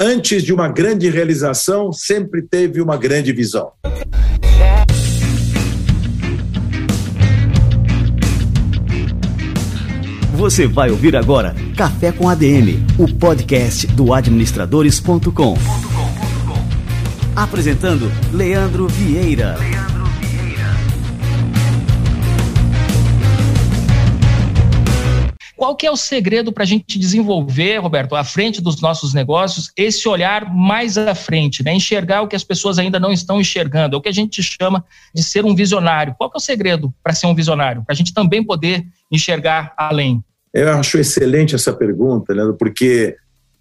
Antes de uma grande realização, sempre teve uma grande visão. Você vai ouvir agora Café com ADM, o podcast do administradores.com. Apresentando Leandro Vieira. Qual que é o segredo para a gente desenvolver, Roberto, à frente dos nossos negócios, esse olhar mais à frente, né? enxergar o que as pessoas ainda não estão enxergando, é o que a gente chama de ser um visionário. Qual que é o segredo para ser um visionário? Para a gente também poder enxergar além. Eu acho excelente essa pergunta, Leandro, porque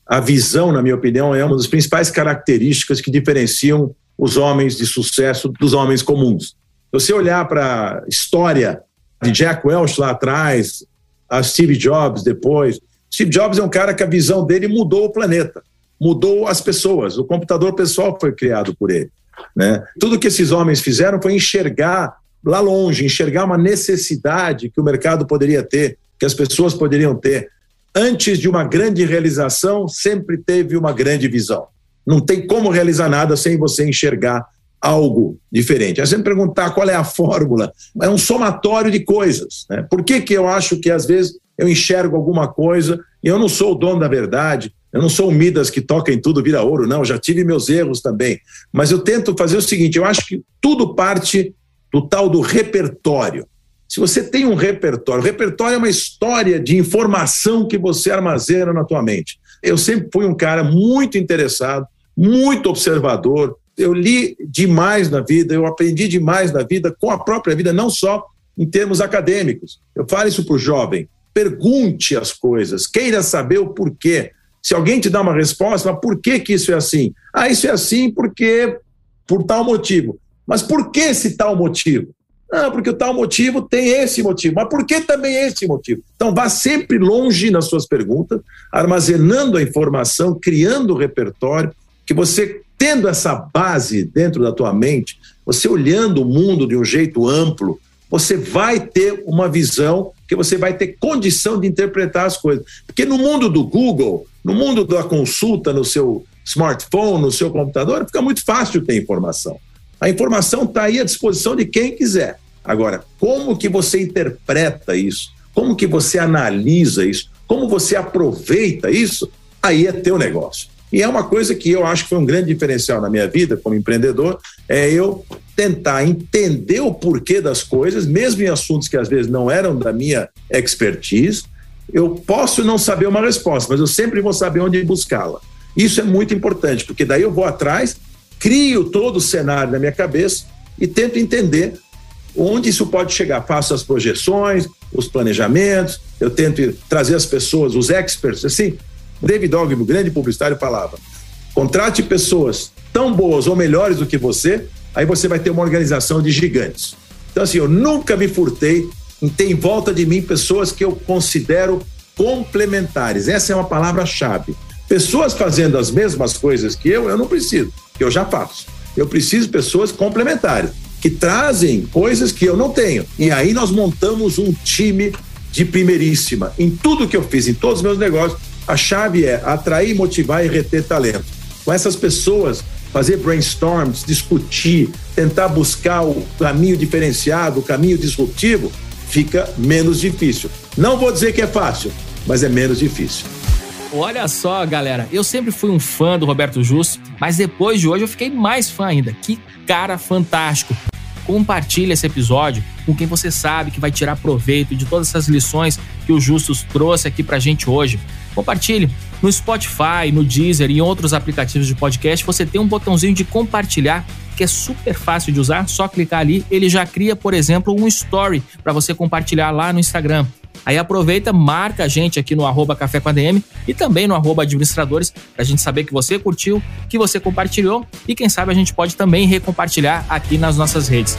a visão, na minha opinião, é uma das principais características que diferenciam os homens de sucesso dos homens comuns. Se você olhar para a história de Jack Welch lá atrás, a Steve Jobs depois. Steve Jobs é um cara que a visão dele mudou o planeta, mudou as pessoas. O computador pessoal foi criado por ele. Né? Tudo que esses homens fizeram foi enxergar lá longe, enxergar uma necessidade que o mercado poderia ter, que as pessoas poderiam ter. Antes de uma grande realização, sempre teve uma grande visão. Não tem como realizar nada sem você enxergar algo diferente. É sempre perguntar qual é a fórmula. É um somatório de coisas. Né? Por que, que eu acho que às vezes eu enxergo alguma coisa e eu não sou o dono da verdade, eu não sou o Midas que toca em tudo, vira ouro, não, já tive meus erros também. Mas eu tento fazer o seguinte: eu acho que tudo parte do tal do repertório. Se você tem um repertório, o repertório é uma história de informação que você armazena na tua mente. Eu sempre fui um cara muito interessado, muito observador, eu li demais na vida, eu aprendi demais na vida, com a própria vida, não só em termos acadêmicos. Eu falo isso para o jovem. Pergunte as coisas, queira saber o porquê. Se alguém te dá uma resposta, mas por que, que isso é assim? Ah, isso é assim porque por tal motivo. Mas por que esse tal motivo? Ah, porque o tal motivo tem esse motivo. Mas por que também esse motivo? Então, vá sempre longe nas suas perguntas, armazenando a informação, criando o repertório, que você tendo essa base dentro da tua mente, você olhando o mundo de um jeito amplo, você vai ter uma visão que você vai ter condição de interpretar as coisas. Porque no mundo do Google, no mundo da consulta no seu smartphone, no seu computador, fica muito fácil ter informação. A informação está aí à disposição de quem quiser. Agora, como que você interpreta isso? Como que você analisa isso? Como você aproveita isso? Aí é teu negócio. E é uma coisa que eu acho que foi um grande diferencial na minha vida como empreendedor, é eu tentar entender o porquê das coisas, mesmo em assuntos que às vezes não eram da minha expertise. Eu posso não saber uma resposta, mas eu sempre vou saber onde buscá-la. Isso é muito importante, porque daí eu vou atrás, crio todo o cenário na minha cabeça e tento entender onde isso pode chegar. Faço as projeções, os planejamentos, eu tento trazer as pessoas, os experts, assim, David Ogilvy, grande publicitário, falava: contrate pessoas tão boas ou melhores do que você, aí você vai ter uma organização de gigantes. Então, assim, eu nunca me furtei em ter em volta de mim pessoas que eu considero complementares. Essa é uma palavra-chave. Pessoas fazendo as mesmas coisas que eu, eu não preciso, eu já faço. Eu preciso de pessoas complementares, que trazem coisas que eu não tenho. E aí nós montamos um time de primeiríssima. Em tudo que eu fiz, em todos os meus negócios, a chave é atrair, motivar e reter talento. Com essas pessoas, fazer brainstorms, discutir, tentar buscar o caminho diferenciado, o caminho disruptivo, fica menos difícil. Não vou dizer que é fácil, mas é menos difícil. Olha só, galera, eu sempre fui um fã do Roberto Justo, mas depois de hoje eu fiquei mais fã ainda. Que cara fantástico! Compartilhe esse episódio com quem você sabe que vai tirar proveito de todas essas lições que o Justus trouxe aqui pra gente hoje. Compartilhe. No Spotify, no Deezer e em outros aplicativos de podcast, você tem um botãozinho de compartilhar que é super fácil de usar, só clicar ali, ele já cria, por exemplo, um story para você compartilhar lá no Instagram. Aí aproveita, marca a gente aqui no arroba Café com ADM e também no arroba administradores, pra gente saber que você curtiu, que você compartilhou e quem sabe a gente pode também recompartilhar aqui nas nossas redes.